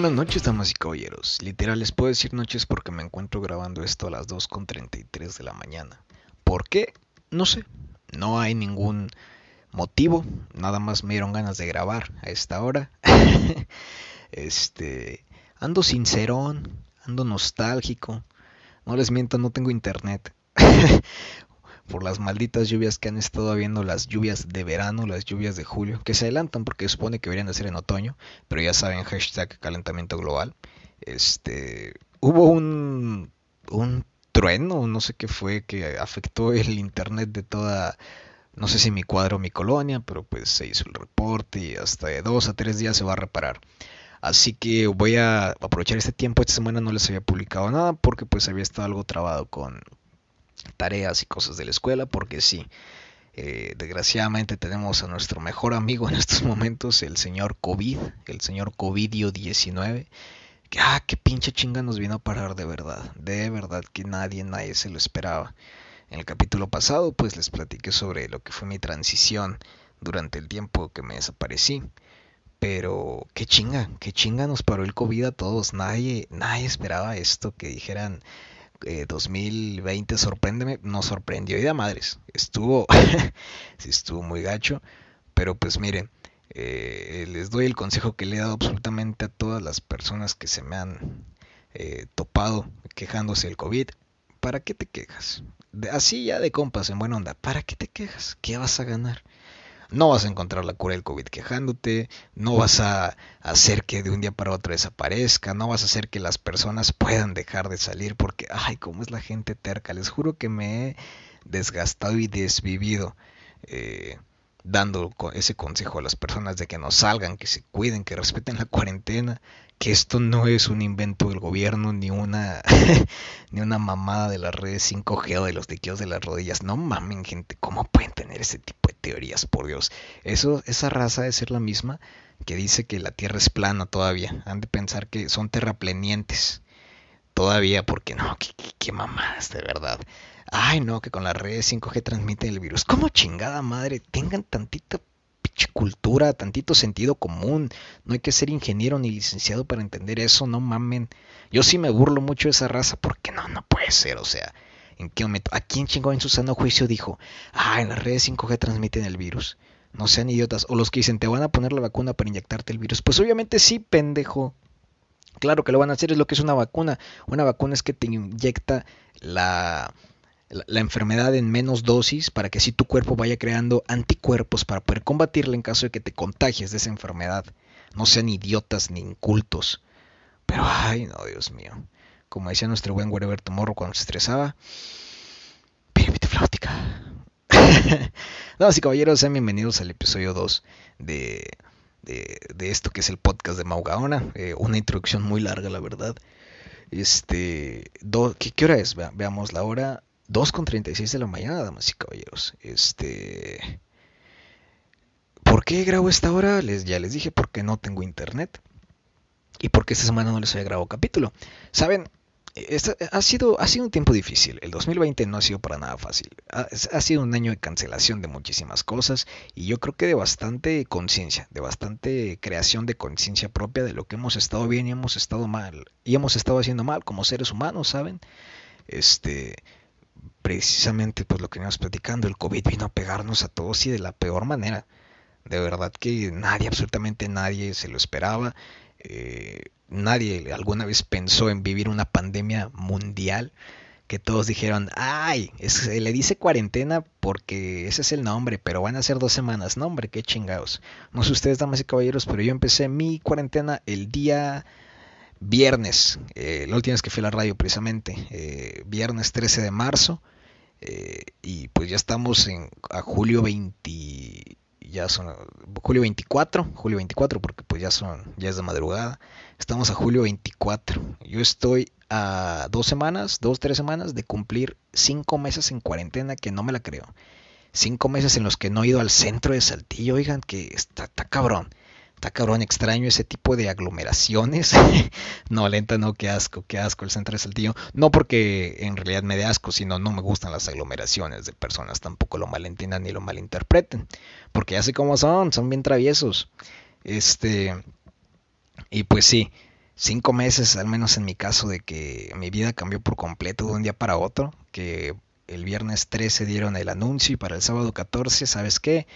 buenas noches, damas y caballeros. Literal, les puedo decir noches porque me encuentro grabando esto a las 2.33 de la mañana. ¿Por qué? No sé. No hay ningún motivo. Nada más me dieron ganas de grabar a esta hora. este. Ando sincerón. Ando nostálgico. No les miento, no tengo internet. por las malditas lluvias que han estado habiendo, las lluvias de verano, las lluvias de julio, que se adelantan porque supone que deberían de ser en otoño, pero ya saben, hashtag calentamiento global. Este, hubo un, un trueno, no sé qué fue, que afectó el internet de toda, no sé si mi cuadro o mi colonia, pero pues se hizo el reporte y hasta de dos a tres días se va a reparar. Así que voy a aprovechar este tiempo. Esta semana no les había publicado nada porque pues había estado algo trabado con, tareas y cosas de la escuela, porque sí, eh, desgraciadamente tenemos a nuestro mejor amigo en estos momentos, el señor COVID, el señor COVID-19, que, ah, qué pinche chinga nos vino a parar de verdad, de verdad que nadie, nadie se lo esperaba. En el capítulo pasado, pues les platiqué sobre lo que fue mi transición durante el tiempo que me desaparecí. Pero qué chinga, qué chinga nos paró el COVID a todos. Nadie, nadie esperaba esto, que dijeran, 2020 eh, sorpréndeme, nos sorprendió y de madres. Estuvo, sí estuvo muy gacho, pero pues miren, eh, les doy el consejo que le he dado absolutamente a todas las personas que se me han eh, topado quejándose del COVID. ¿Para qué te quejas? así ya de compas en buena onda, ¿para qué te quejas? ¿Qué vas a ganar? No vas a encontrar la cura del COVID quejándote, no vas a hacer que de un día para otro desaparezca, no vas a hacer que las personas puedan dejar de salir porque, ay, cómo es la gente terca. Les juro que me he desgastado y desvivido eh, dando ese consejo a las personas de que no salgan, que se cuiden, que respeten la cuarentena, que esto no es un invento del gobierno ni una ni una mamada de las redes 5G o de los tequillos de las rodillas. No mamen, gente, ¿cómo pueden tener ese tipo teorías, por Dios. Eso, esa raza de ser la misma que dice que la Tierra es plana todavía. Han de pensar que son terraplenientes. Todavía, porque no, qué, qué, mamadas, de verdad. Ay, no, que con la red 5G transmite el virus. ¿Cómo chingada madre? Tengan tantita cultura, tantito sentido común. No hay que ser ingeniero ni licenciado para entender eso, no mamen. Yo sí me burlo mucho de esa raza porque no, no puede ser, o sea, ¿En qué momento? ¿A quién chingó en su sano juicio dijo, ah, en las redes 5G transmiten el virus? No sean idiotas. O los que dicen, te van a poner la vacuna para inyectarte el virus. Pues obviamente sí, pendejo. Claro que lo van a hacer, es lo que es una vacuna. Una vacuna es que te inyecta la, la, enfermedad en menos dosis para que así tu cuerpo vaya creando anticuerpos para poder combatirla en caso de que te contagies de esa enfermedad. No sean idiotas ni incultos. Pero, ay, no, Dios mío como decía nuestro buen Wherever Tomorrow cuando se estresaba, piripiti flautica. Damas y caballeros, sean bienvenidos al episodio 2 de, de, esto que es el podcast de Maugaona. Eh, una introducción muy larga, la verdad. Este, ¿qué, hora es? veamos la hora. 2.36 de la mañana, damas y caballeros. Este... ¿Por qué grabo esta hora? Les, ya les dije, porque no tengo internet. Y porque esta semana no les había grabado capítulo. Saben, ha, sido, ha sido un tiempo difícil. El 2020 no ha sido para nada fácil. Ha, ha sido un año de cancelación de muchísimas cosas y yo creo que de bastante conciencia, de bastante creación de conciencia propia de lo que hemos estado bien y hemos estado mal. Y hemos estado haciendo mal como seres humanos, ¿saben? Este, precisamente pues lo que íbamos platicando, el COVID vino a pegarnos a todos y de la peor manera. De verdad que nadie, absolutamente nadie se lo esperaba. Eh, nadie alguna vez pensó en vivir una pandemia mundial que todos dijeron, ay, se le dice cuarentena porque ese es el nombre, pero van a ser dos semanas. No, hombre, qué chingados. No sé ustedes, damas y caballeros, pero yo empecé mi cuarentena el día viernes, eh, la última vez que fui a la radio precisamente, eh, viernes 13 de marzo, y pues ya estamos en, a julio 20, ya son julio 24, julio 24 porque pues ya son, ya es de madrugada, estamos a julio 24, yo estoy a dos semanas, dos, tres semanas de cumplir cinco meses en cuarentena que no me la creo, cinco meses en los que no he ido al centro de Saltillo, oigan que está, está cabrón, está cabrón, extraño ese tipo de aglomeraciones. no, lenta, no, qué asco, qué asco el centro de Saltillo. No porque en realidad me dé asco, sino no me gustan las aglomeraciones de personas, tampoco lo malentiendan ni lo malinterpreten. Porque ya sé cómo son, son bien traviesos. Este, y pues sí, cinco meses, al menos en mi caso, de que mi vida cambió por completo de un día para otro, que el viernes 13 dieron el anuncio y para el sábado 14, ¿sabes qué?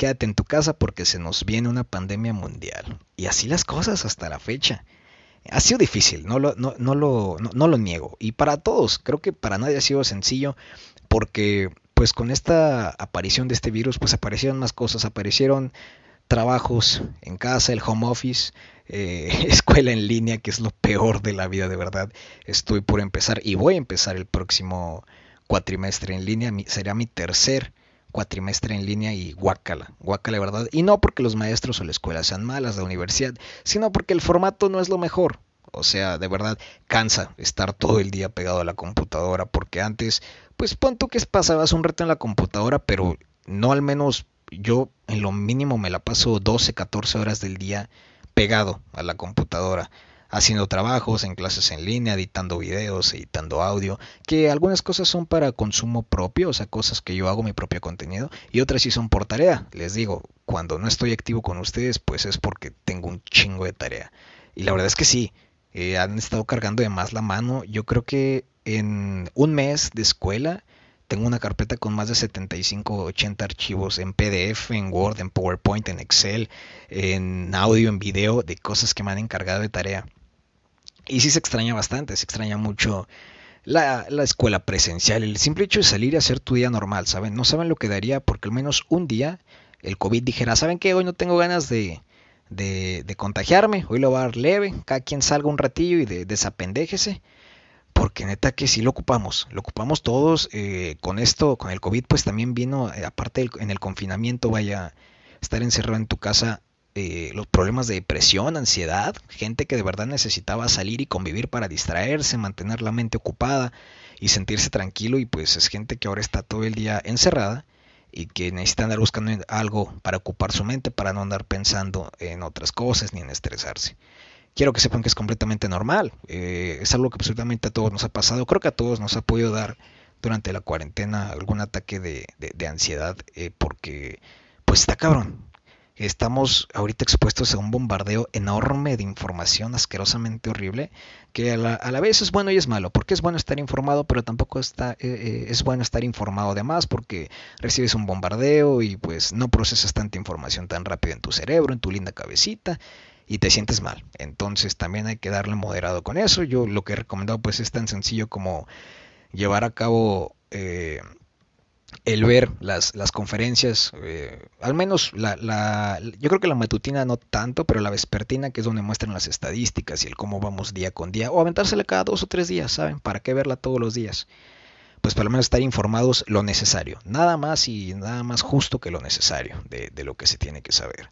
Quédate en tu casa porque se nos viene una pandemia mundial. Y así las cosas hasta la fecha. Ha sido difícil, no lo, no, no lo, no lo niego. Y para todos, creo que para nadie ha sido sencillo porque pues con esta aparición de este virus pues aparecieron más cosas, aparecieron trabajos en casa, el home office, eh, escuela en línea, que es lo peor de la vida de verdad. Estoy por empezar y voy a empezar el próximo cuatrimestre en línea, será mi tercer cuatrimestre en línea y guácala, guácala de verdad. Y no porque los maestros o la escuela sean malas, la universidad, sino porque el formato no es lo mejor. O sea, de verdad, cansa estar todo el día pegado a la computadora, porque antes, pues pon tú que pasabas un reto en la computadora, pero no al menos yo en lo mínimo me la paso 12, 14 horas del día pegado a la computadora, haciendo trabajos en clases en línea, editando videos, editando audio, que algunas cosas son para consumo propio, o sea, cosas que yo hago mi propio contenido, y otras sí son por tarea. Les digo, cuando no estoy activo con ustedes, pues es porque tengo un chingo de tarea. Y la verdad es que sí, eh, han estado cargando de más la mano. Yo creo que en un mes de escuela tengo una carpeta con más de 75, 80 archivos en PDF, en Word, en PowerPoint, en Excel, en audio, en video, de cosas que me han encargado de tarea. Y sí se extraña bastante, se extraña mucho la, escuela presencial, el simple hecho de salir y hacer tu día normal, ¿saben? No saben lo que daría porque al menos un día el COVID dijera, ¿saben qué? Hoy no tengo ganas de, de, contagiarme, hoy lo voy a dar leve, cada quien salga un ratillo y de, desapendéjese porque neta que sí lo ocupamos, lo ocupamos todos. Eh, con esto, con el COVID, pues también vino, eh, aparte en el confinamiento, vaya, estar encerrado en tu casa, eh, los problemas de depresión, ansiedad, gente que de verdad necesitaba salir y convivir para distraerse, mantener la mente ocupada y sentirse tranquilo, y pues es gente que ahora está todo el día encerrada y que necesita andar buscando algo para ocupar su mente, para no andar pensando en otras cosas ni en estresarse quiero que sepan que es completamente normal. Eh, es algo que absolutamente a todos nos ha pasado. Creo que a todos nos ha podido dar durante la cuarentena algún ataque de, de, ansiedad eh, porque pues está cabrón. Estamos ahorita expuestos a un bombardeo enorme de información asquerosamente horrible, que a la, vez es bueno y es malo, porque es bueno estar informado, pero tampoco está, eh, es bueno estar informado además, porque recibes un bombardeo y pues no procesas tanta información tan rápido en tu cerebro, en tu linda cabecita, y te sientes mal. Entonces también hay que darle moderado con eso. Yo lo que he recomendado pues es tan sencillo como llevar a cabo eh, el ver las, las conferencias, eh, al menos la, la, yo creo que la matutina no tanto, pero la vespertina que es donde muestran las estadísticas y el cómo vamos día con día, o aventársela cada dos o tres días, ¿saben? ¿Para qué verla todos los días? Pues por lo menos estar informados lo necesario, nada más y nada más justo que lo necesario de, de lo que se tiene que saber.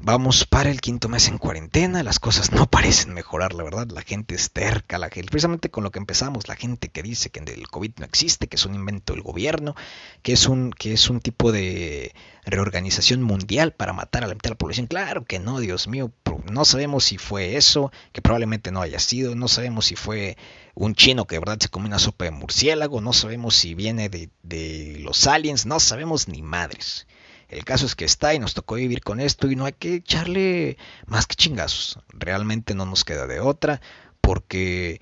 Vamos para el quinto mes en cuarentena, las cosas no parecen mejorar, la verdad, la gente es terca, la gente, precisamente con lo que empezamos, la gente que dice que el COVID no existe, que es un invento del gobierno, que es un, que es un tipo de reorganización mundial para matar a la mitad de la población, claro que no, Dios mío, no sabemos si fue eso, que probablemente no haya sido, no sabemos si fue un chino que de verdad se come una sopa de murciélago, no sabemos si viene de, de los aliens, no sabemos ni madres. El caso es que está y nos tocó vivir con esto y no hay que echarle más que chingazos. Realmente no nos queda de otra porque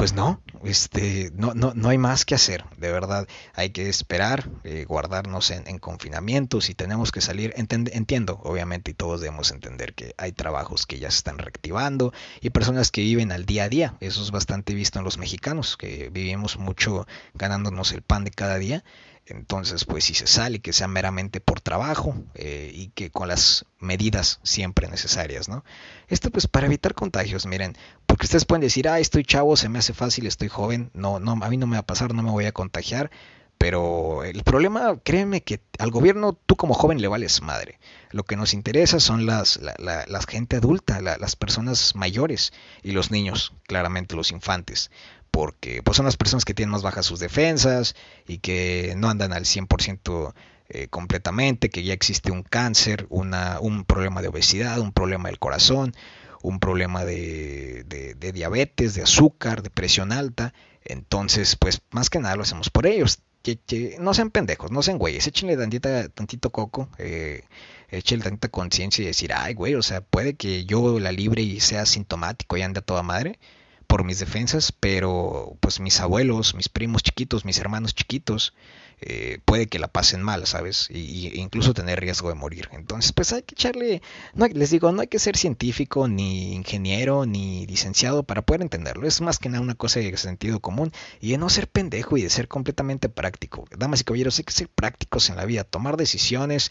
pues no, este, no, no, no hay más que hacer, de verdad. Hay que esperar, eh, guardarnos en, confinamiento. Si tenemos que salir, entiendo, obviamente, y todos debemos entender que hay trabajos que ya se están reactivando y personas que viven al día a día. Eso es bastante visto en los mexicanos, que vivimos mucho ganándonos el pan de cada día. Entonces, pues si se sale, que sea meramente por trabajo eh, y que con las medidas siempre necesarias, ¿no? Esto pues para evitar contagios, miren, porque ustedes pueden decir, ah, estoy chavo, se me hace fácil, estoy joven, no, no, a mí no me va a pasar, no me voy a contagiar, pero el problema, créeme que al gobierno tú como joven le vales madre. Lo que nos interesa son las, la, la, gente adulta, las personas mayores y los niños, claramente los infantes porque pues, son las personas que tienen más bajas sus defensas y que no andan al 100% eh, completamente, que ya existe un cáncer, una, un problema de obesidad, un problema del corazón, un problema de, de, diabetes, de azúcar, de presión alta. Entonces, pues más que nada lo hacemos por ellos. Que, no sean pendejos, no sean güeyes, échenle tantita, tantito coco. Eh, échale tanta conciencia y decir, ay, güey, o sea, puede que yo la libre y sea sintomático y ande a toda madre por mis defensas, pero pues mis abuelos, mis primos chiquitos, mis hermanos chiquitos, eh, puede que la pasen mal, ¿sabes? Y, incluso tener riesgo de morir. Entonces, pues hay que echarle, no les digo, no hay que ser científico, ni ingeniero, ni licenciado para poder entenderlo. Es más que nada una cosa de sentido común y de no ser pendejo y de ser completamente práctico. Damas y caballeros, hay que ser prácticos en la vida, tomar decisiones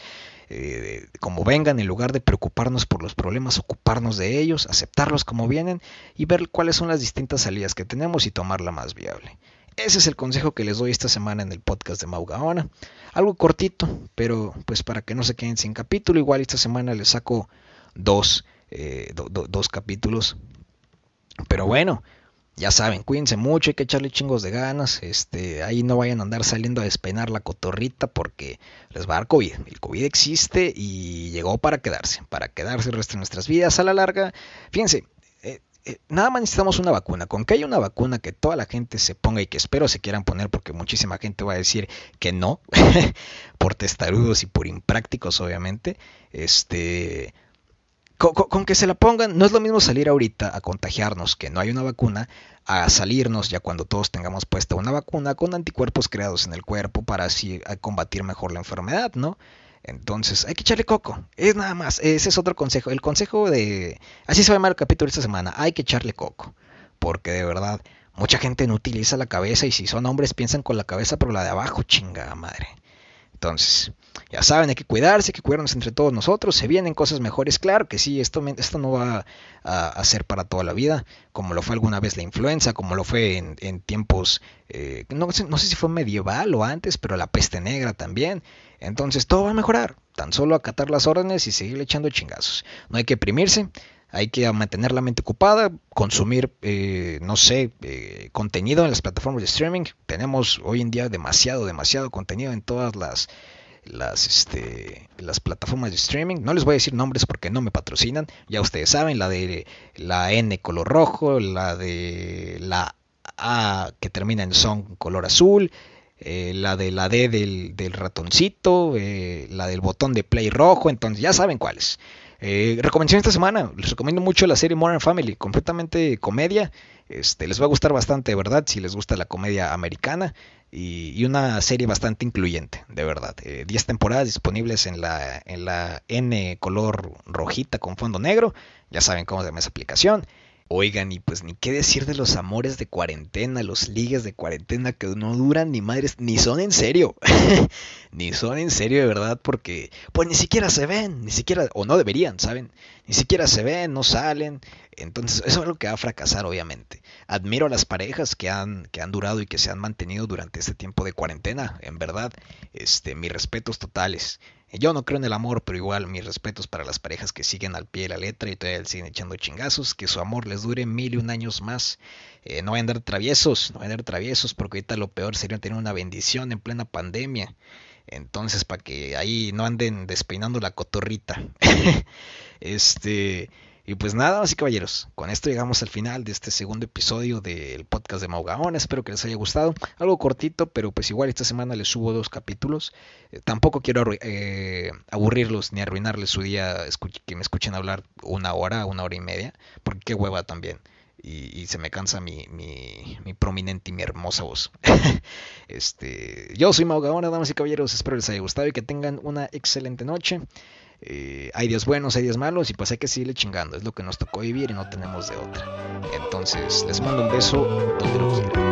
eh, como vengan, en lugar de preocuparnos por los problemas, ocuparnos de ellos, aceptarlos como vienen y ver cuáles son las distintas salidas que tenemos y tomar la más viable. Ese es el consejo que les doy esta semana en el podcast de Maugaona. Algo cortito, pero pues para que no se queden sin capítulo, igual esta semana les saco dos, eh, dos capítulos. Pero bueno, ya saben, cuídense mucho, hay que echarle chingos de ganas. Este, ahí no vayan a andar saliendo a despeinar la cotorrita porque les va a dar COVID. El COVID existe y llegó para quedarse, para quedarse el resto de nuestras vidas a la larga. Fíjense, eh, nada más necesitamos una vacuna. Con que haya una vacuna que toda la gente se ponga y que espero se quieran poner, porque muchísima gente va a decir que no, por testarudos y por imprácticos, obviamente. Este. Con, que se la pongan, no es lo mismo salir ahorita a contagiarnos que no hay una vacuna, a salirnos ya cuando todos tengamos puesta una vacuna con anticuerpos creados en el cuerpo para así combatir mejor la enfermedad, ¿no? Entonces, hay que echarle coco. Es nada más. Ese es otro consejo. El consejo de. Así se va a llamar el capítulo esta semana. Hay que echarle coco. Porque de verdad, mucha gente no utiliza la cabeza. Y si son hombres, piensan con la cabeza, pero la de abajo, chingada madre. Entonces, ya saben, hay que cuidarse, hay que cuidarnos entre todos nosotros. Se vienen cosas mejores, claro que sí, esto, esto no va a, ser para toda la vida, como lo fue alguna vez la influenza, como lo fue en, tiempos, eh, no, no, sé si fue medieval o antes, pero la peste negra también. Entonces todo va a mejorar, tan solo acatar las órdenes y seguir echando chingazos. No hay que primirse, hay que mantener la mente ocupada, consumir, eh, no sé, eh, contenido en las plataformas de streaming. Tenemos hoy en día demasiado, demasiado contenido en todas las, las, este, las plataformas de streaming. No les voy a decir nombres porque no me patrocinan. Ya ustedes saben, la de la N color rojo, la de la A que termina en son color azul. Eh, la de la D del, del ratoncito, la del botón de play rojo, entonces ya saben cuáles. Eh, recomendación esta semana, les recomiendo mucho la serie Modern Family, completamente comedia. Este, les va a gustar bastante, de verdad, si les gusta la comedia americana. Y, una serie bastante incluyente, de verdad. 10 eh, temporadas disponibles en la, en la N color rojita con fondo negro. Ya saben cómo se llama esa aplicación. Oigan, y pues ni qué decir de los amores de cuarentena, los ligues de cuarentena que no duran ni madres, ni son en serio. ni son en serio de verdad porque pues ni siquiera se ven, ni siquiera, o no deberían, ¿saben? Ni siquiera se ven, no salen. Entonces eso es algo que va a fracasar obviamente. Admiro a las parejas que han, que han durado y que se han mantenido durante este tiempo de cuarentena, en verdad. Este, mis respetos totales. Yo no creo en el amor, pero igual mis respetos para las parejas que siguen al pie de la letra y todavía siguen echando chingazos, que su amor les dure mil y un años más. Eh, no vayan a andar traviesos, no vayan a andar traviesos, porque ahorita lo peor sería tener una bendición en plena pandemia. Entonces, para que ahí no anden despeinando la cotorrita. este, y pues nada, así caballeros, con esto llegamos al final de este segundo episodio del podcast de Maugaón. Espero que les haya gustado. Algo cortito, pero pues igual esta semana les subo dos capítulos. Eh, tampoco quiero eh, aburrirlos ni arruinarles su día que me escuchen hablar una hora, una hora y media, porque qué hueva también. Y, se me cansa mi, mi, mi, prominente y mi hermosa voz. este, yo soy Maugaona, damas y caballeros. Espero les haya gustado y que tengan una excelente noche. Eh, hay días buenos, hay días malos y pues hay que seguirle chingando. Es lo que nos tocó vivir y no tenemos de otra. Entonces, les mando un beso donde lo quieran.